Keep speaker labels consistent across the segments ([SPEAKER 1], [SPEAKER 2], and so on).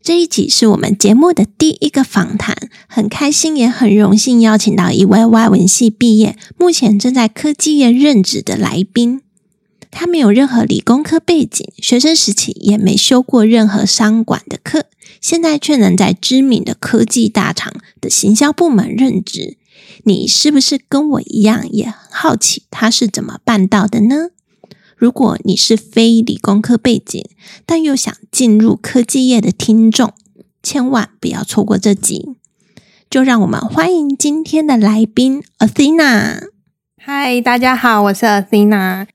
[SPEAKER 1] 这一集是我们节目的第一个访谈，很开心也很荣幸邀请到一位外文系毕业，目前正在科技业任职的来宾。他没有任何理工科背景，学生时期也没修过任何商管的课，现在却能在知名的科技大厂的行销部门任职。你是不是跟我一样也很好奇他是怎么办到的呢？如果你是非理工科背景，但又想进入科技业的听众，千万不要错过这集。就让我们欢迎今天的来宾 Athena。
[SPEAKER 2] 嗨，大家好，我是 Athena。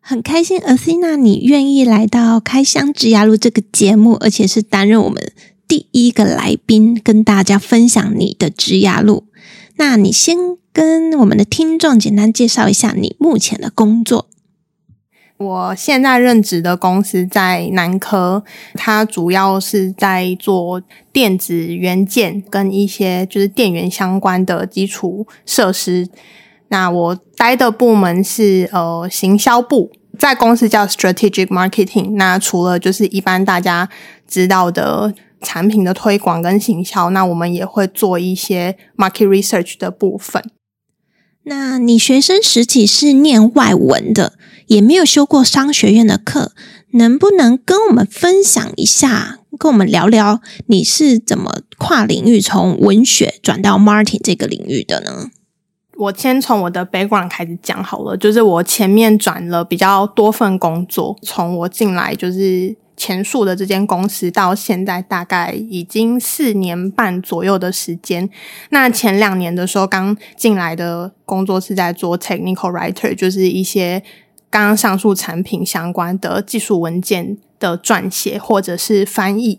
[SPEAKER 1] 很开心，Athena，你愿意来到《开箱职涯路》这个节目，而且是担任我们第一个来宾，跟大家分享你的职涯路。那你先跟我们的听众简单介绍一下你目前的工作。
[SPEAKER 2] 我现在任职的公司在南科，它主要是在做电子元件跟一些就是电源相关的基础设施。那我待的部门是呃行销部，在公司叫 Strategic Marketing。那除了就是一般大家知道的产品的推广跟行销，那我们也会做一些 Market Research 的部分。
[SPEAKER 1] 那你学生时期是念外文的？也没有修过商学院的课，能不能跟我们分享一下，跟我们聊聊你是怎么跨领域从文学转到 Martin 这个领域的呢？
[SPEAKER 2] 我先从我的 background 开始讲好了，就是我前面转了比较多份工作，从我进来就是前述的这间公司到现在大概已经四年半左右的时间。那前两年的时候刚进来的工作是在做 technical writer，就是一些。刚刚上述产品相关的技术文件的撰写或者是翻译，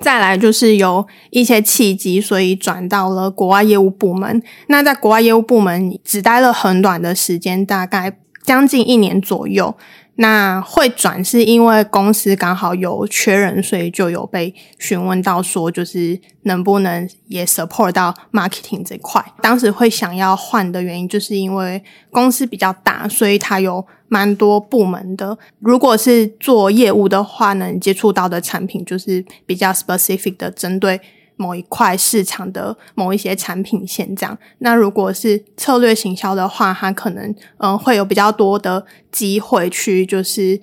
[SPEAKER 2] 再来就是有一些契机，所以转到了国外业务部门。那在国外业务部门只待了很短的时间，大概将近一年左右。那会转是因为公司刚好有缺人，所以就有被询问到说，就是能不能也 support 到 marketing 这块。当时会想要换的原因，就是因为公司比较大，所以它有蛮多部门的。如果是做业务的话，能接触到的产品就是比较 specific 的，针对。某一块市场的某一些产品线这样，那如果是策略行销的话，它可能嗯会有比较多的机会去就是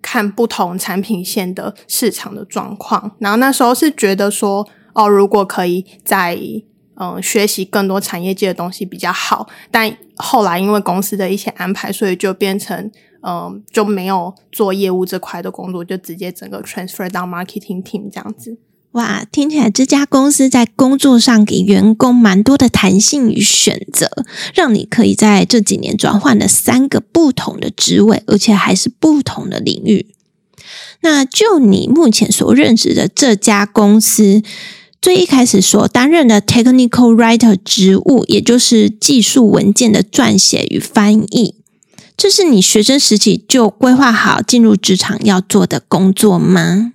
[SPEAKER 2] 看不同产品线的市场的状况。然后那时候是觉得说，哦，如果可以在嗯学习更多产业界的东西比较好。但后来因为公司的一些安排，所以就变成嗯就没有做业务这块的工作，就直接整个 transfer 到 marketing team 这样子。
[SPEAKER 1] 哇，听起来这家公司在工作上给员工蛮多的弹性与选择，让你可以在这几年转换了三个不同的职位，而且还是不同的领域。那就你目前所任职的这家公司，最一开始所担任的 technical writer 职务，也就是技术文件的撰写与翻译，这是你学生时期就规划好进入职场要做的工作吗？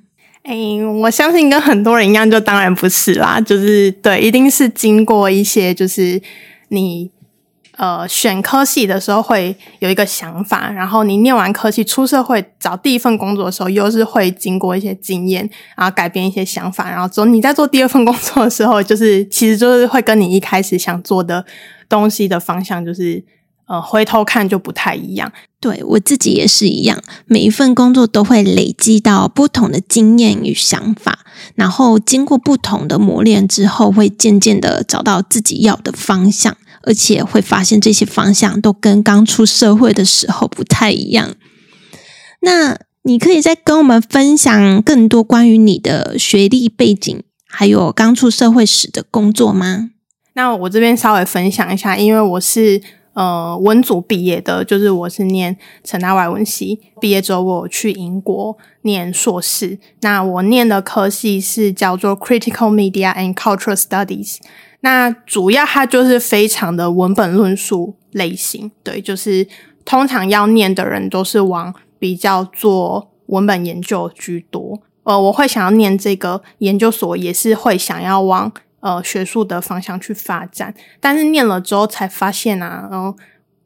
[SPEAKER 2] 哎、欸，我相信跟很多人一样，就当然不是啦，就是对，一定是经过一些，就是你呃选科系的时候会有一个想法，然后你念完科系出社会找第一份工作的时候，又是会经过一些经验，然后改变一些想法，然后之后你在做第二份工作的时候，就是其实就是会跟你一开始想做的东西的方向就是。呃，回头看就不太一样。
[SPEAKER 1] 对，我自己也是一样，每一份工作都会累积到不同的经验与想法，然后经过不同的磨练之后，会渐渐的找到自己要的方向，而且会发现这些方向都跟刚出社会的时候不太一样。那你可以再跟我们分享更多关于你的学历背景，还有刚出社会时的工作吗？
[SPEAKER 2] 那我这边稍微分享一下，因为我是。呃，文组毕业的，就是我是念成大外文系毕业之后，我去英国念硕士。那我念的科系是叫做 Critical Media and Cultural Studies。那主要它就是非常的文本论述类型，对，就是通常要念的人都是往比较做文本研究居多。呃，我会想要念这个研究所，也是会想要往呃学术的方向去发展。但是念了之后才发现啊，然后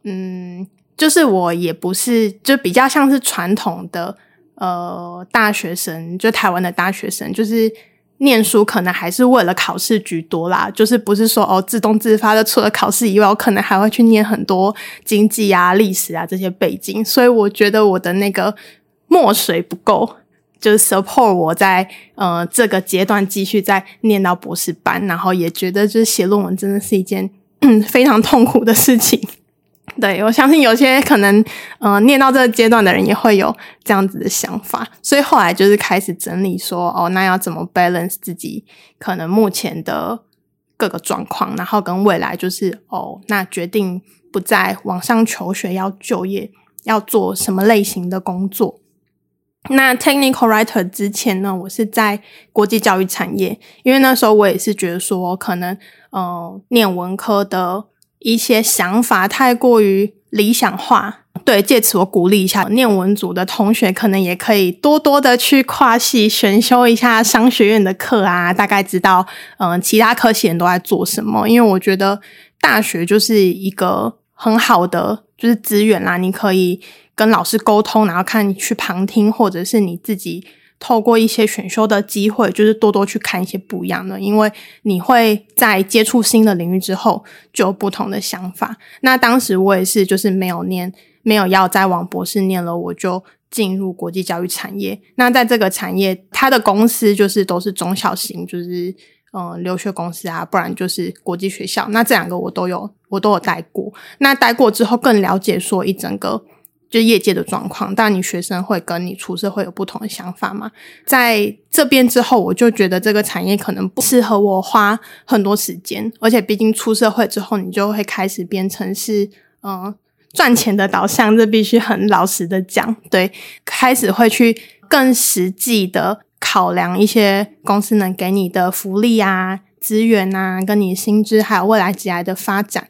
[SPEAKER 2] 嗯，就是我也不是，就比较像是传统的呃大学生，就台湾的大学生，就是。念书可能还是为了考试居多啦，就是不是说哦自动自发的，除了考试以外，我可能还会去念很多经济啊、历史啊这些背景，所以我觉得我的那个墨水不够，就是 support 我在呃这个阶段继续在念到博士班，然后也觉得就是写论文真的是一件 非常痛苦的事情。对，我相信有些可能，呃，念到这个阶段的人也会有这样子的想法，所以后来就是开始整理说，哦，那要怎么 balance 自己可能目前的各个状况，然后跟未来就是，哦，那决定不再往上求学，要就业，要做什么类型的工作。那 technical writer 之前呢，我是在国际教育产业，因为那时候我也是觉得说，可能，呃，念文科的。一些想法太过于理想化，对，借此我鼓励一下念文组的同学，可能也可以多多的去跨系选修一下商学院的课啊，大概知道嗯、其他科系人都在做什么。因为我觉得大学就是一个很好的就是资源啦，你可以跟老师沟通，然后看你去旁听，或者是你自己。透过一些选修的机会，就是多多去看一些不一样的，因为你会在接触新的领域之后就有不同的想法。那当时我也是，就是没有念，没有要再往博士念了，我就进入国际教育产业。那在这个产业，它的公司就是都是中小型，就是嗯、留学公司啊，不然就是国际学校。那这两个我都有，我都有待过。那待过之后，更了解说一整个。就业界的状况，但你学生会跟你出社会有不同的想法嘛？在这边之后，我就觉得这个产业可能不适合我花很多时间，而且毕竟出社会之后，你就会开始变成是嗯赚钱的导向，这必须很老实的讲，对，开始会去更实际的考量一些公司能给你的福利啊、资源啊，跟你薪资还有未来职涯的发展。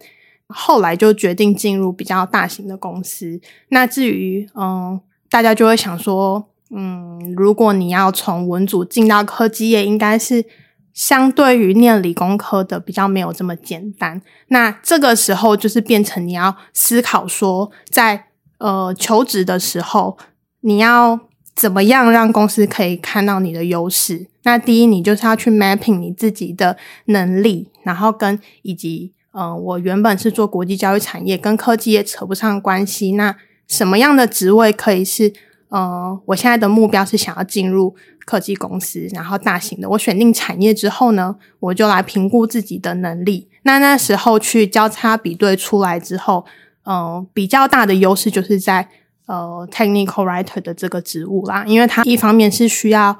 [SPEAKER 2] 后来就决定进入比较大型的公司。那至于嗯，大家就会想说，嗯，如果你要从文组进到科技业，应该是相对于念理工科的比较没有这么简单。那这个时候就是变成你要思考说，在呃求职的时候，你要怎么样让公司可以看到你的优势？那第一，你就是要去 mapping 你自己的能力，然后跟以及。嗯、我原本是做国际教育产业，跟科技也扯不上关系。那什么样的职位可以是？呃，我现在的目标是想要进入科技公司，然后大型的。我选定产业之后呢，我就来评估自己的能力。那那时候去交叉比对出来之后，呃，比较大的优势就是在呃 technical writer 的这个职务啦，因为它一方面是需要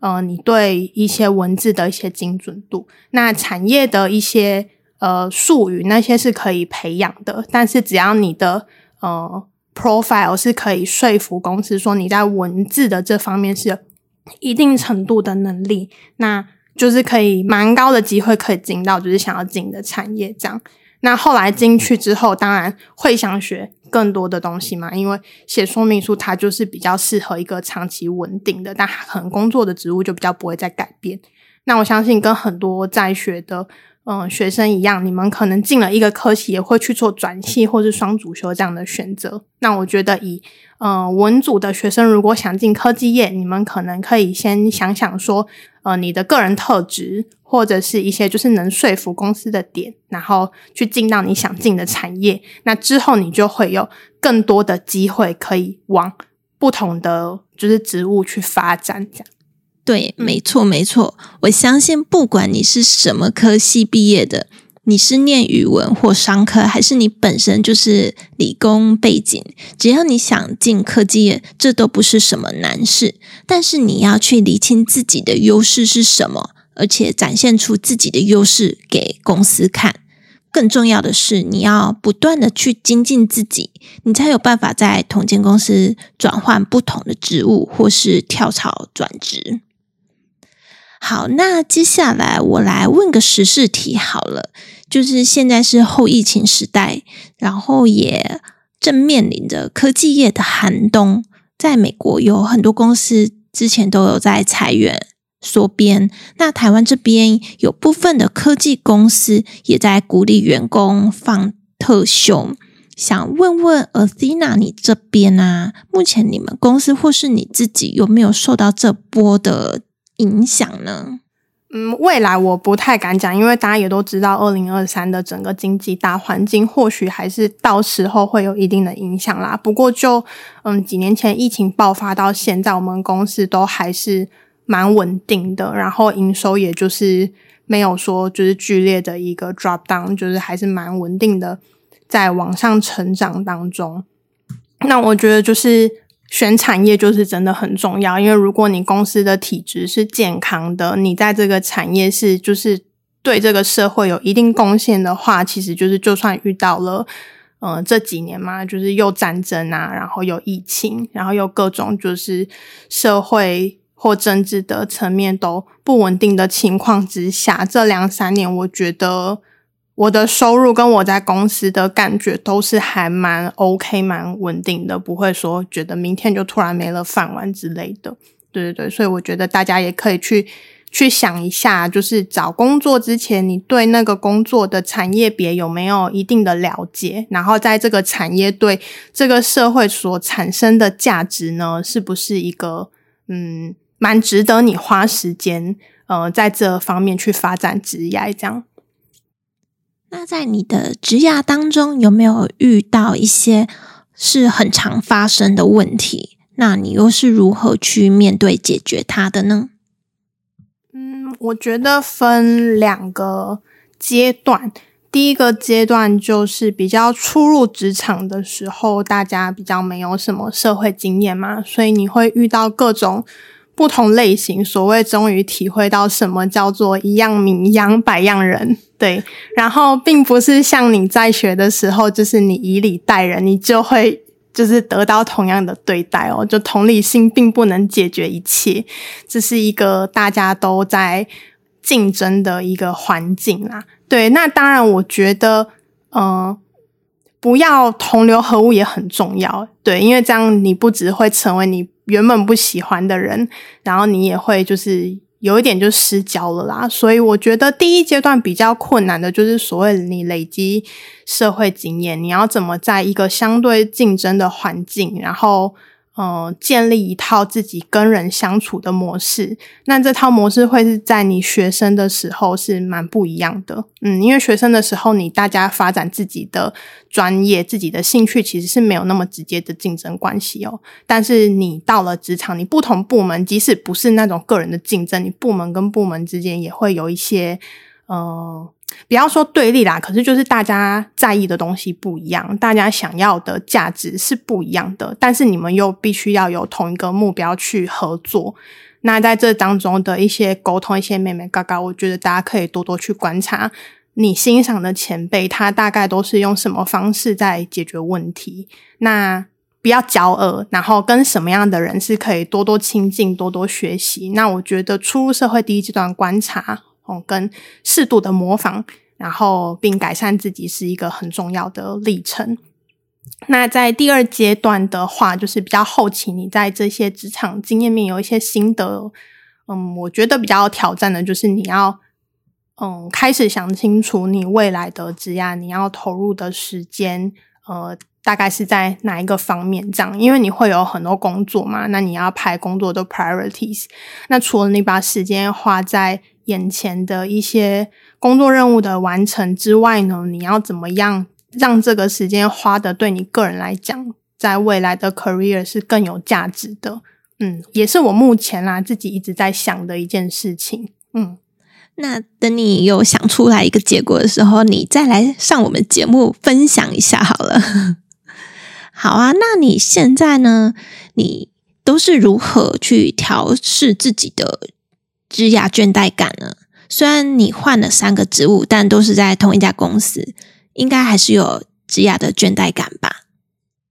[SPEAKER 2] 呃你对一些文字的一些精准度，那产业的一些。呃，术语那些是可以培养的，但是只要你的呃 profile 是可以说服公司说你在文字的这方面是一定程度的能力，那就是可以蛮高的机会可以进到就是想要进的产业这样。那后来进去之后，当然会想学更多的东西嘛，因为写说明书它就是比较适合一个长期稳定的，但可能工作的职务就比较不会再改变。那我相信跟很多在学的。嗯，学生一样，你们可能进了一个科系，也会去做转系或是双主修这样的选择。那我觉得以，以嗯文组的学生如果想进科技业，你们可能可以先想想说，呃，你的个人特质或者是一些就是能说服公司的点，然后去进到你想进的产业。那之后你就会有更多的机会可以往不同的就是职务去发展，这样。
[SPEAKER 1] 对，没错，没错。我相信，不管你是什么科系毕业的，你是念语文或商科，还是你本身就是理工背景，只要你想进科技业，这都不是什么难事。但是你要去厘清自己的优势是什么，而且展现出自己的优势给公司看。更重要的是，你要不断的去精进自己，你才有办法在同间公司转换不同的职务，或是跳槽转职。好，那接下来我来问个时事题好了，就是现在是后疫情时代，然后也正面临着科技业的寒冬。在美国有很多公司之前都有在裁员缩编，那台湾这边有部分的科技公司也在鼓励员工放特休。想问问 Athena，你这边啊，目前你们公司或是你自己有没有受到这波的影响呢？
[SPEAKER 2] 嗯，未来我不太敢讲，因为大家也都知道，二零二三的整个经济大环境，或许还是到时候会有一定的影响啦。不过就嗯，几年前疫情爆发到现在，我们公司都还是蛮稳定的，然后营收也就是没有说就是剧烈的一个 drop down，就是还是蛮稳定的，在往上成长当中。那我觉得就是。选产业就是真的很重要，因为如果你公司的体质是健康的，你在这个产业是就是对这个社会有一定贡献的话，其实就是就算遇到了，呃，这几年嘛，就是又战争啊，然后又疫情，然后又各种就是社会或政治的层面都不稳定的情况之下，这两三年我觉得。我的收入跟我在公司的感觉都是还蛮 OK、蛮稳定的，不会说觉得明天就突然没了饭碗之类的。对对对，所以我觉得大家也可以去去想一下，就是找工作之前，你对那个工作的产业别有没有一定的了解？然后在这个产业对这个社会所产生的价值呢，是不是一个嗯蛮值得你花时间呃在这方面去发展职业这样。
[SPEAKER 1] 那在你的职涯当中，有没有遇到一些是很常发生的问题？那你又是如何去面对解决它的呢？
[SPEAKER 2] 嗯，我觉得分两个阶段。第一个阶段就是比较初入职场的时候，大家比较没有什么社会经验嘛，所以你会遇到各种不同类型。所谓终于体会到什么叫做一样米养百样人。对，然后并不是像你在学的时候，就是你以礼待人，你就会就是得到同样的对待哦。就同理心并不能解决一切，这是一个大家都在竞争的一个环境啦。对，那当然，我觉得，嗯、呃，不要同流合污也很重要。对，因为这样你不只会成为你原本不喜欢的人，然后你也会就是。有一点就失焦了啦，所以我觉得第一阶段比较困难的就是所谓你累积社会经验，你要怎么在一个相对竞争的环境，然后。呃，建立一套自己跟人相处的模式，那这套模式会是在你学生的时候是蛮不一样的。嗯，因为学生的时候，你大家发展自己的专业、自己的兴趣，其实是没有那么直接的竞争关系哦。但是你到了职场，你不同部门，即使不是那种个人的竞争，你部门跟部门之间也会有一些，呃。不要说对立啦，可是就是大家在意的东西不一样，大家想要的价值是不一样的，但是你们又必须要有同一个目标去合作。那在这当中的一些沟通、一些眉眉角角，我觉得大家可以多多去观察你欣赏的前辈，他大概都是用什么方式在解决问题。那不要骄傲，然后跟什么样的人是可以多多亲近、多多学习。那我觉得初入社会第一阶段观察。哦，跟适度的模仿，然后并改善自己是一个很重要的历程。那在第二阶段的话，就是比较后期，你在这些职场经验面有一些心得。嗯，我觉得比较挑战的就是你要嗯开始想清楚你未来的职业，你要投入的时间，呃，大概是在哪一个方面这样？因为你会有很多工作嘛，那你要排工作的 priorities。那除了你把时间花在眼前的一些工作任务的完成之外呢，你要怎么样让这个时间花的对你个人来讲，在未来的 career 是更有价值的？嗯，也是我目前啦自己一直在想的一件事情。嗯，
[SPEAKER 1] 那等你有想出来一个结果的时候，你再来上我们节目分享一下好了。好啊，那你现在呢？你都是如何去调试自己的？职涯倦怠感呢？虽然你换了三个职务，但都是在同一家公司，应该还是有职涯的倦怠感吧？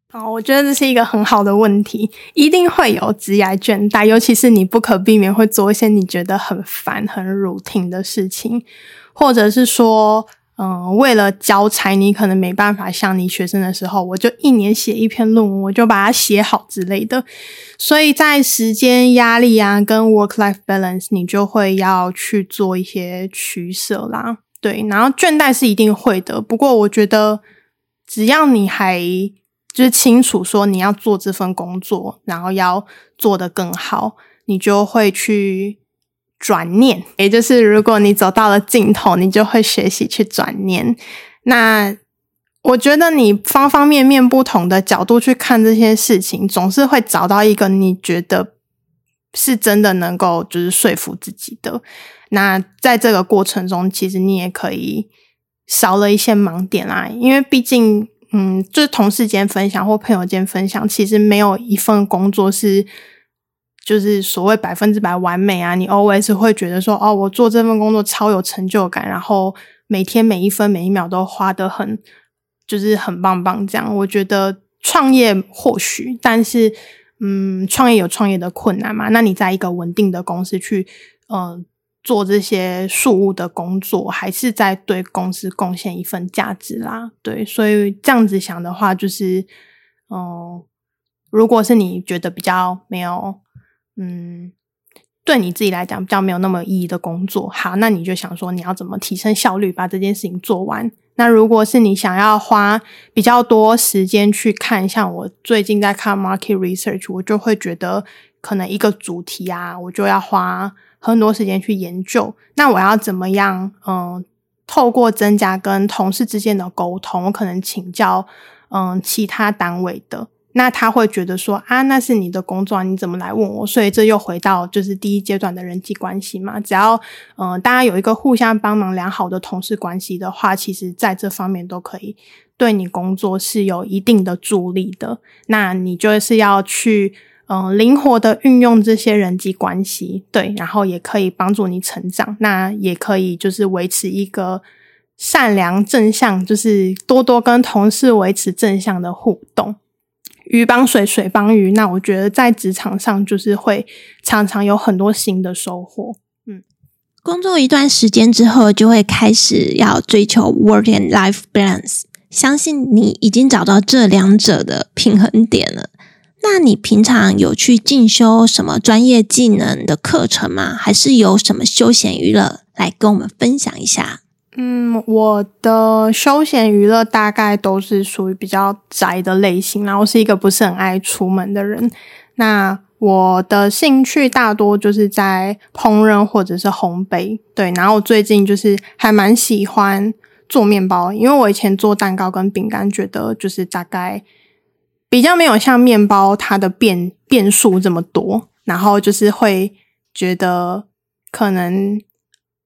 [SPEAKER 2] 好，我觉得这是一个很好的问题，一定会有职涯倦怠，尤其是你不可避免会做一些你觉得很烦、很 routine 的事情，或者是说，嗯、为了交差，你可能没办法像你学生的时候，我就一年写一篇论文，我就把它写好之类的。所以在时间压力啊，跟 work-life balance，你就会要去做一些取舍啦。对，然后倦怠是一定会的，不过我觉得只要你还就是清楚说你要做这份工作，然后要做得更好，你就会去转念。也就是如果你走到了尽头，你就会学习去转念。那我觉得你方方面面不同的角度去看这些事情，总是会找到一个你觉得是真的能够就是说服自己的。那在这个过程中，其实你也可以少了一些盲点啦，因为毕竟。嗯，就是同事间分享或朋友间分享，其实没有一份工作是就是所谓百分之百完美啊。你 always 会觉得说，哦，我做这份工作超有成就感，然后每天每一分每一秒都花得很，就是很棒棒这样。我觉得创业或许，但是嗯，创业有创业的困难嘛。那你在一个稳定的公司去，嗯、做这些事务的工作，还是在对公司贡献一份价值啦。对，所以这样子想的话，就是，嗯、如果是你觉得比较没有，嗯，对你自己来讲比较没有那么意义的工作，好，那你就想说你要怎么提升效率，把这件事情做完。那如果是你想要花比较多时间去看，像我最近在看 market research，我就会觉得可能一个主题啊，我就要花。很多时间去研究，那我要怎么样？嗯，透过增加跟同事之间的沟通，我可能请教嗯其他单位的，那他会觉得说啊，那是你的工作，你怎么来问我？所以这又回到就是第一阶段的人际关系嘛。只要嗯大家有一个互相帮忙良好的同事关系的话，其实在这方面都可以对你工作是有一定的助力的。那你就是要去。嗯，灵活的运用这些人际关系，对，然后也可以帮助你成长。那也可以就是维持一个善良正向，就是多多跟同事维持正向的互动。鱼帮水，水帮鱼。那我觉得在职场上就是会常常有很多新的收获。嗯，
[SPEAKER 1] 工作一段时间之后，就会开始要追求 work and life balance。相信你已经找到这两者的平衡点了。那你平常有去进修什么专业技能的课程吗？还是有什么休闲娱乐来跟我们分享一下？
[SPEAKER 2] 嗯，我的休闲娱乐大概都是属于比较宅的类型，然后是一个不是很爱出门的人。那我的兴趣大多就是在烹饪或者是烘焙，对。然后我最近就是还蛮喜欢做面包，因为我以前做蛋糕跟饼干，觉得就是大概。比较没有像面包，它的变变数这么多，然后就是会觉得可能，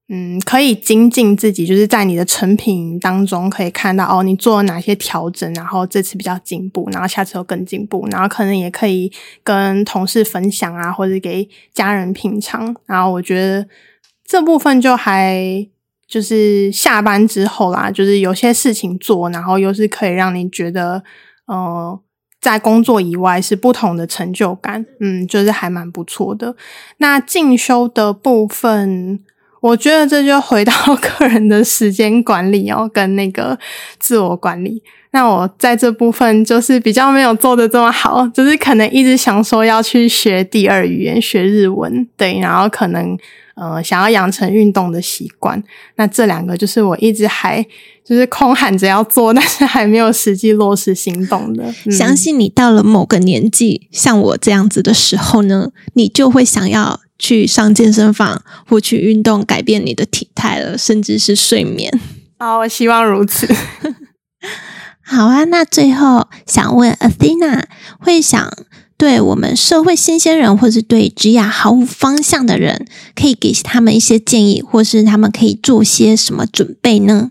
[SPEAKER 2] 嗯，可以精进自己，就是在你的成品当中可以看到哦，你做了哪些调整，然后这次比较进步，然后下次又更进步，然后可能也可以跟同事分享啊，或者给家人品尝。然后我觉得这部分就还就是下班之后啦，就是有些事情做，然后又是可以让你觉得，嗯、呃。在工作以外是不同的成就感，嗯，就是还蛮不错的。那进修的部分，我觉得这就回到 个人的时间管理哦，跟那个自我管理。那我在这部分就是比较没有做的这么好，就是可能一直想说要去学第二语言，学日文，对，然后可能。呃，想要养成运动的习惯，那这两个就是我一直还就是空喊着要做，但是还没有实际落实行动的。
[SPEAKER 1] 相信你到了某个年纪，像我这样子的时候呢，你就会想要去上健身房或去运动，改变你的体态了，甚至是睡眠。
[SPEAKER 2] 好，我希望如此。
[SPEAKER 1] 好啊，那最后想问 Athena 会想。对我们社会新鲜人，或是对职涯毫无方向的人，可以给他们一些建议，或是他们可以做些什么准备呢？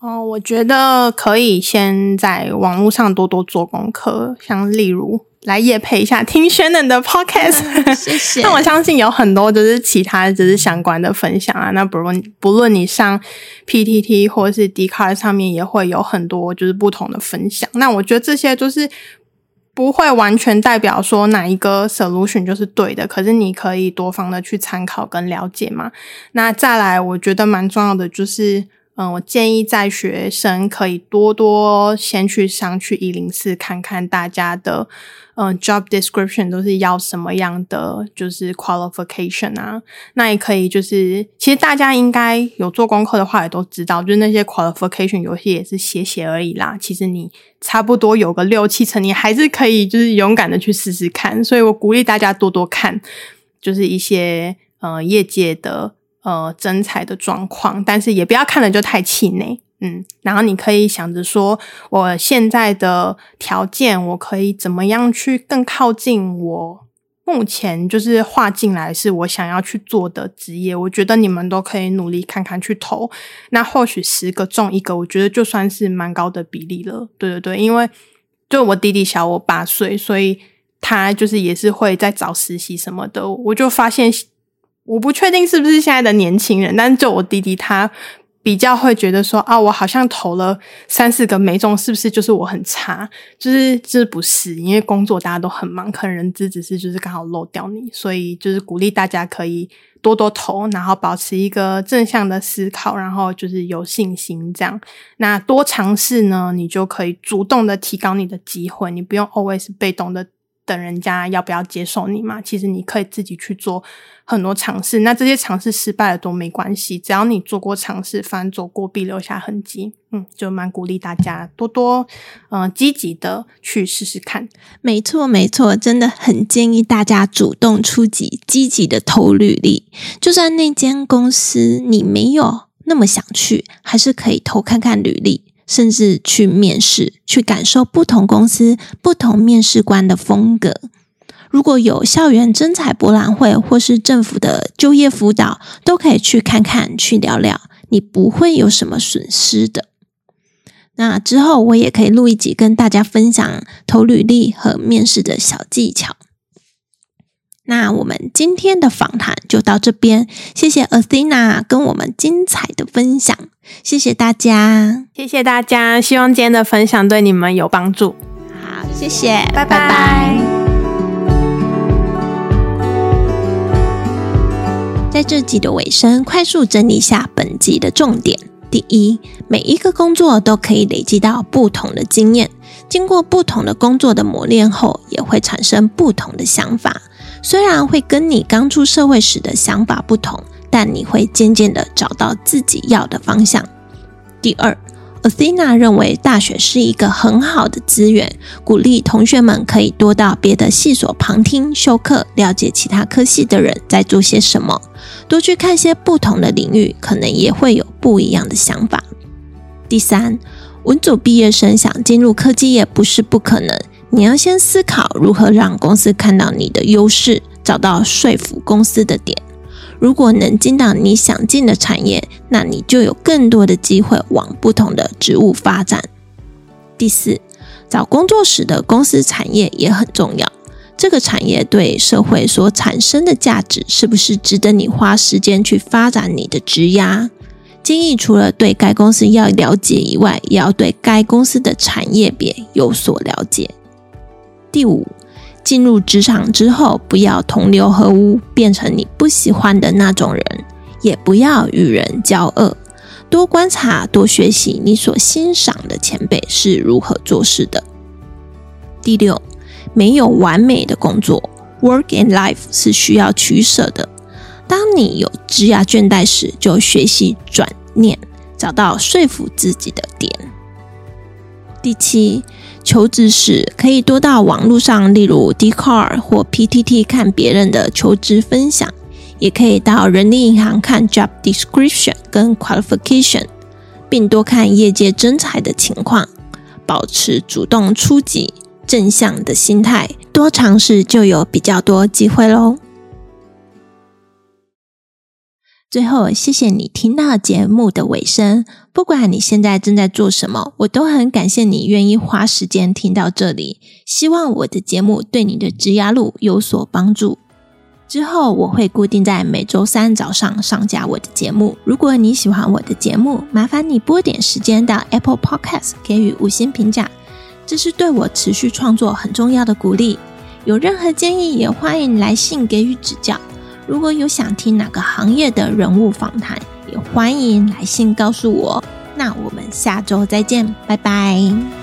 [SPEAKER 2] 哦，我觉得可以先在网络上多多做功课，像例如。来夜配一下，听 Shannon 的 Podcast，
[SPEAKER 1] 谢谢。
[SPEAKER 2] 那我相信有很多就是其他就是相关的分享啊。那不论不论你上 PTT 或是 Dcard 上面也会有很多就是不同的分享。那我觉得这些就是不会完全代表说哪一个 solution 就是对的，可是你可以多方的去参考跟了解嘛。那再来，我觉得蛮重要的就是。嗯，我建议在学生可以多多先去上去一零四看看大家的嗯 job description 都是要什么样的，就是 qualification 啊。那也可以就是，其实大家应该有做功课的话也都知道，就是那些 qualification 有些也是写写而已啦。其实你差不多有个六七成，你还是可以就是勇敢的去试试看。所以我鼓励大家多多看，就是一些呃业界的。呃，征才的状况，但是也不要看了就太气馁，嗯，然后你可以想着说，我现在的条件，我可以怎么样去更靠近我目前就是划进来是我想要去做的职业，我觉得你们都可以努力看看去投，那或许十个中一个，我觉得就算是蛮高的比例了，对对对，因为就我弟弟小我八岁，所以他就是也是会在找实习什么的，我就发现。我不确定是不是现在的年轻人，但是就我弟弟他比较会觉得说啊，我好像投了三四个没中，是不是就是我很差？就是就是不是，因为工作大家都很忙，可能人资只是就是刚好漏掉你，所以就是鼓励大家可以多多投，然后保持一个正向的思考，然后就是有信心这样。那多尝试呢，你就可以主动的提高你的机会，你不用 always 被动的。等人家要不要接受你嘛？其实你可以自己去做很多尝试，那这些尝试失败了都没关系，只要你做过尝试，反正走过必留下痕迹。嗯，就蛮鼓励大家多多嗯积极的去试试看。
[SPEAKER 1] 没错，没错，真的很建议大家主动出击，积极的投履历。就算那间公司你没有那么想去，还是可以投看看履历。甚至去面试，去感受不同公司、不同面试官的风格。如果有校园征才博览会，或是政府的就业辅导，都可以去看看、去聊聊，你不会有什么损失的。那之后我也可以录一集，跟大家分享投履历和面试的小技巧。那我们今天的访谈就到这边，谢谢 Athena 跟我们精彩的分享，谢谢大家，
[SPEAKER 2] 谢谢大家，希望今天的分享对你们有帮助。
[SPEAKER 1] 好，谢谢，
[SPEAKER 2] 拜拜。拜拜。
[SPEAKER 1] 在这集的尾声，快速整理一下本集的重点：第一，每一个工作都可以累积到不同的经验，经过不同的工作的磨练后，也会产生不同的想法。虽然会跟你刚出社会时的想法不同，但你会渐渐的找到自己要的方向。第二，Athena 认为大学是一个很好的资源，鼓励同学们可以多到别的系所旁听、修课，了解其他科系的人在做些什么，多去看些不同的领域，可能也会有不一样的想法。第三，文组毕业生想进入科技业不是不可能。你要先思考如何让公司看到你的优势，找到说服公司的点。如果能进到你想进的产业，那你就有更多的机会往不同的职务发展。第四，找工作时的公司产业也很重要。这个产业对社会所产生的价值，是不是值得你花时间去发展你的职涯？建议除了对该公司要了解以外，也要对该公司的产业别有所了解。第五，进入职场之后，不要同流合污，变成你不喜欢的那种人，也不要与人交恶，多观察，多学习你所欣赏的前辈是如何做事的。第六，没有完美的工作，work and life 是需要取舍的。当你有职业倦怠时，就学习转念，找到说服自己的点。第七。求职时可以多到网络上，例如 Dcard 或 PTT 看别人的求职分享，也可以到人力银行看 Job Description 跟 Qualification，并多看业界征才的情况，保持主动出击、正向的心态，多尝试就有比较多机会喽。最后，谢谢你听到节目的尾声。不管你现在正在做什么，我都很感谢你愿意花时间听到这里。希望我的节目对你的职涯路有所帮助。之后我会固定在每周三早上上架我的节目。如果你喜欢我的节目，麻烦你拨点时间到 Apple Podcast 给予五星评价。这是对我持续创作很重要的鼓励。有任何建议，也欢迎来信给予指教。如果有想听哪个行业的人物访谈，也欢迎来信告诉我。那我们下周再见，拜拜。